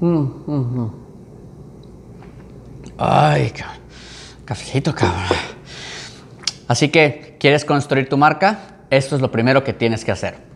Mm, mm, mm. Ay, cafecito, cabrón. Así que, ¿quieres construir tu marca? Esto es lo primero que tienes que hacer.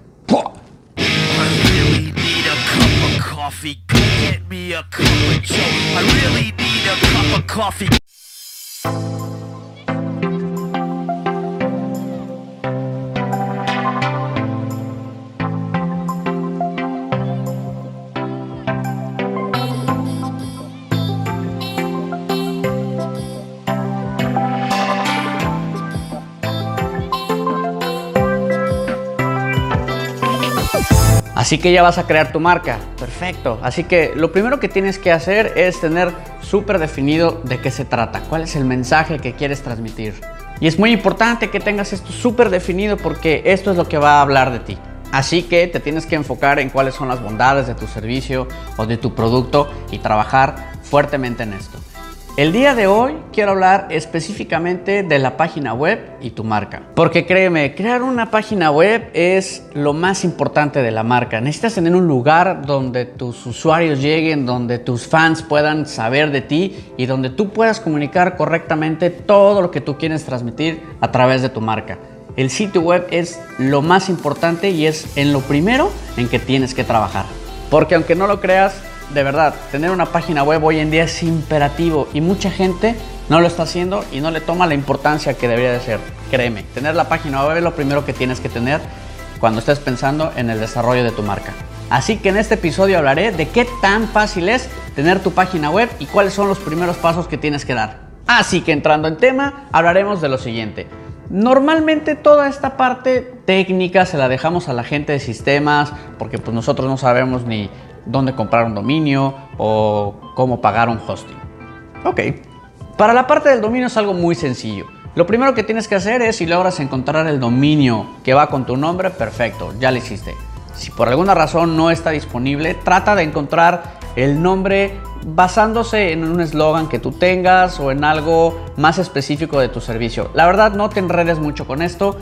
Así que ya vas a crear tu marca. Perfecto. Así que lo primero que tienes que hacer es tener súper definido de qué se trata, cuál es el mensaje que quieres transmitir. Y es muy importante que tengas esto súper definido porque esto es lo que va a hablar de ti. Así que te tienes que enfocar en cuáles son las bondades de tu servicio o de tu producto y trabajar fuertemente en esto. El día de hoy quiero hablar específicamente de la página web y tu marca. Porque créeme, crear una página web es lo más importante de la marca. Necesitas tener un lugar donde tus usuarios lleguen, donde tus fans puedan saber de ti y donde tú puedas comunicar correctamente todo lo que tú quieres transmitir a través de tu marca. El sitio web es lo más importante y es en lo primero en que tienes que trabajar. Porque aunque no lo creas, de verdad, tener una página web hoy en día es imperativo y mucha gente no lo está haciendo y no le toma la importancia que debería de ser. Créeme, tener la página web es lo primero que tienes que tener cuando estés pensando en el desarrollo de tu marca. Así que en este episodio hablaré de qué tan fácil es tener tu página web y cuáles son los primeros pasos que tienes que dar. Así que entrando en tema, hablaremos de lo siguiente. Normalmente toda esta parte técnica se la dejamos a la gente de sistemas porque pues nosotros no sabemos ni dónde comprar un dominio o cómo pagar un hosting. Ok, para la parte del dominio es algo muy sencillo. Lo primero que tienes que hacer es si logras encontrar el dominio que va con tu nombre, perfecto, ya lo hiciste. Si por alguna razón no está disponible, trata de encontrar el nombre basándose en un eslogan que tú tengas o en algo más específico de tu servicio. La verdad no te enredes mucho con esto,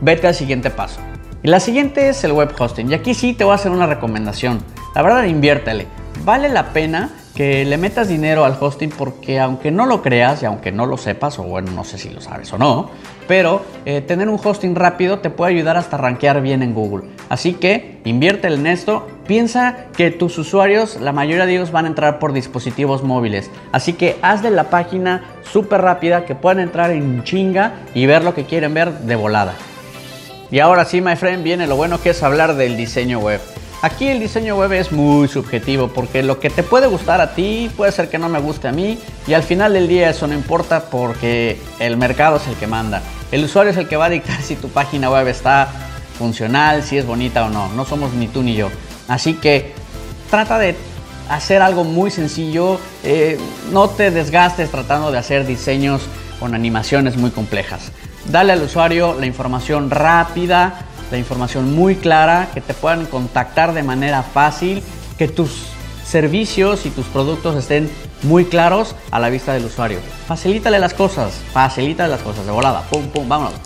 vete al siguiente paso. Y la siguiente es el web hosting. Y aquí sí te voy a hacer una recomendación. La verdad, inviértele. Vale la pena que le metas dinero al hosting porque aunque no lo creas y aunque no lo sepas, o bueno, no sé si lo sabes o no, pero eh, tener un hosting rápido te puede ayudar hasta rankear bien en Google. Así que inviértele en esto. Piensa que tus usuarios, la mayoría de ellos van a entrar por dispositivos móviles. Así que hazle la página súper rápida que puedan entrar en chinga y ver lo que quieren ver de volada. Y ahora sí, my friend, viene lo bueno que es hablar del diseño web. Aquí el diseño web es muy subjetivo porque lo que te puede gustar a ti puede ser que no me guste a mí y al final del día eso no importa porque el mercado es el que manda. El usuario es el que va a dictar si tu página web está funcional, si es bonita o no. No somos ni tú ni yo. Así que trata de hacer algo muy sencillo. Eh, no te desgastes tratando de hacer diseños con animaciones muy complejas. Dale al usuario la información rápida la información muy clara, que te puedan contactar de manera fácil, que tus servicios y tus productos estén muy claros a la vista del usuario. Facilítale las cosas, facilítale las cosas de volada, pum, pum, vámonos.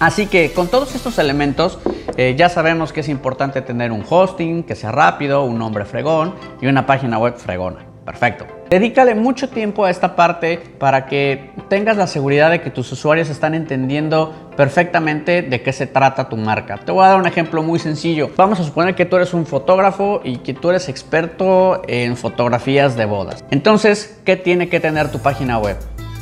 Así que con todos estos elementos eh, ya sabemos que es importante tener un hosting que sea rápido, un nombre fregón y una página web fregona. Perfecto. Dedícale mucho tiempo a esta parte para que tengas la seguridad de que tus usuarios están entendiendo perfectamente de qué se trata tu marca. Te voy a dar un ejemplo muy sencillo. Vamos a suponer que tú eres un fotógrafo y que tú eres experto en fotografías de bodas. Entonces, ¿qué tiene que tener tu página web?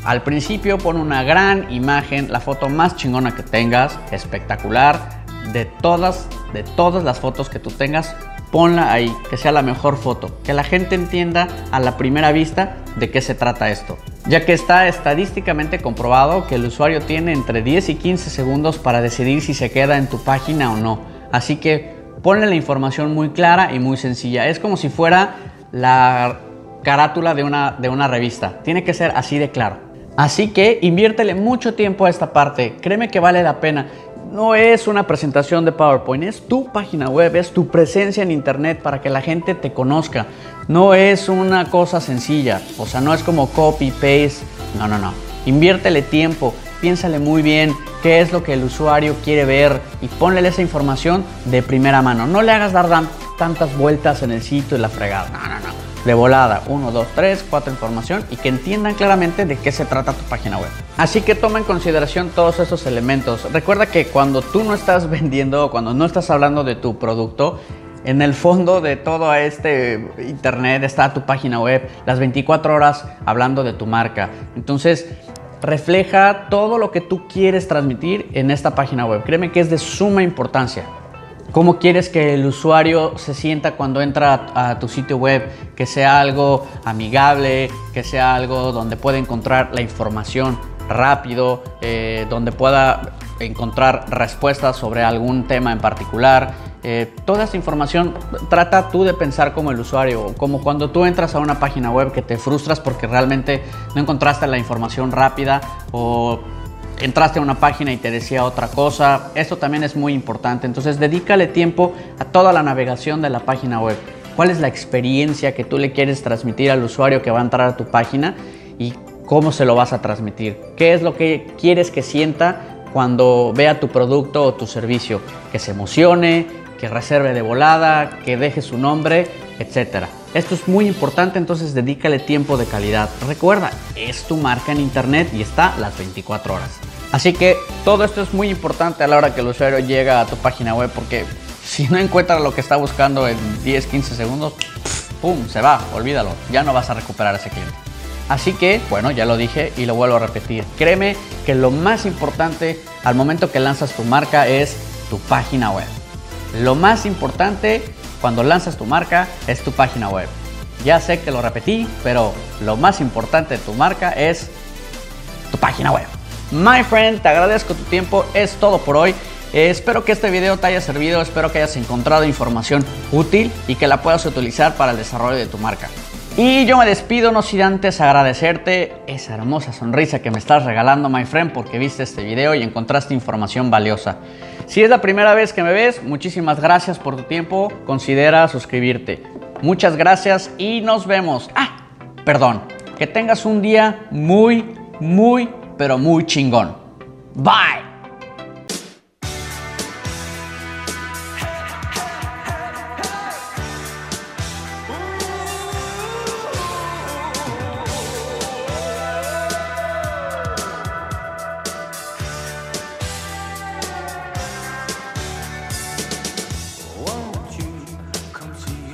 Al principio pon una gran imagen, la foto más chingona que tengas, espectacular, de todas, de todas las fotos que tú tengas, ponla ahí, que sea la mejor foto, que la gente entienda a la primera vista de qué se trata esto, ya que está estadísticamente comprobado que el usuario tiene entre 10 y 15 segundos para decidir si se queda en tu página o no. Así que ponle la información muy clara y muy sencilla. Es como si fuera la carátula de una, de una revista. Tiene que ser así de claro. Así que inviértele mucho tiempo a esta parte. Créeme que vale la pena no es una presentación de PowerPoint, es tu página web, es tu presencia en Internet para que la gente te conozca. No es una cosa sencilla, o sea, no es como copy, paste, no, no, no. Inviértele tiempo, piénsale muy bien qué es lo que el usuario quiere ver y ponle esa información de primera mano. No le hagas dar tantas vueltas en el sitio y la fregada. No, no, no. De volada, 1, 2, 3, 4 información y que entiendan claramente de qué se trata tu página web. Así que toma en consideración todos esos elementos. Recuerda que cuando tú no estás vendiendo o cuando no estás hablando de tu producto, en el fondo de todo este internet está tu página web, las 24 horas hablando de tu marca. Entonces, refleja todo lo que tú quieres transmitir en esta página web. Créeme que es de suma importancia. ¿Cómo quieres que el usuario se sienta cuando entra a, tu sitio web? Que sea algo amigable, que sea algo donde pueda encontrar la información rápido, eh, donde pueda encontrar respuestas sobre algún tema en particular. Eh, toda esta información trata tú de pensar como el usuario, como cuando tú entras a una página web que te frustras porque realmente no encontraste la información rápida o entraste a una página y te decía otra cosa. Esto también es muy importante. Entonces, dedícale tiempo a toda la navegación de la página web. ¿Cuál es la experiencia que tú le quieres transmitir al usuario que va a entrar a tu página y cómo se lo vas a transmitir? ¿Qué es lo que quieres que sienta cuando vea tu producto o tu servicio? Que se emocione, que reserve de volada, que deje su nombre, etcétera. Esto es muy importante, entonces dedícale tiempo de calidad. Recuerda, es tu marca en internet y está las 24 horas. Así que todo esto es muy importante a la hora que el usuario llega a tu página web porque si no encuentra lo que está buscando en 10, 15 segundos, ¡pum! Se va, olvídalo, ya no vas a recuperar ese cliente. Así que, bueno, ya lo dije y lo vuelvo a repetir. Créeme que lo más importante al momento que lanzas tu marca es tu página web. Lo más importante cuando lanzas tu marca es tu página web. Ya sé que lo repetí, pero lo más importante de tu marca es tu página web. My friend, te agradezco tu tiempo, es todo por hoy. Eh, espero que este video te haya servido, espero que hayas encontrado información útil y que la puedas utilizar para el desarrollo de tu marca. Y yo me despido, no sin antes agradecerte esa hermosa sonrisa que me estás regalando, my friend, porque viste este video y encontraste información valiosa. Si es la primera vez que me ves, muchísimas gracias por tu tiempo, considera suscribirte. Muchas gracias y nos vemos. Ah, perdón, que tengas un día muy, muy pero muy chingón. Bye.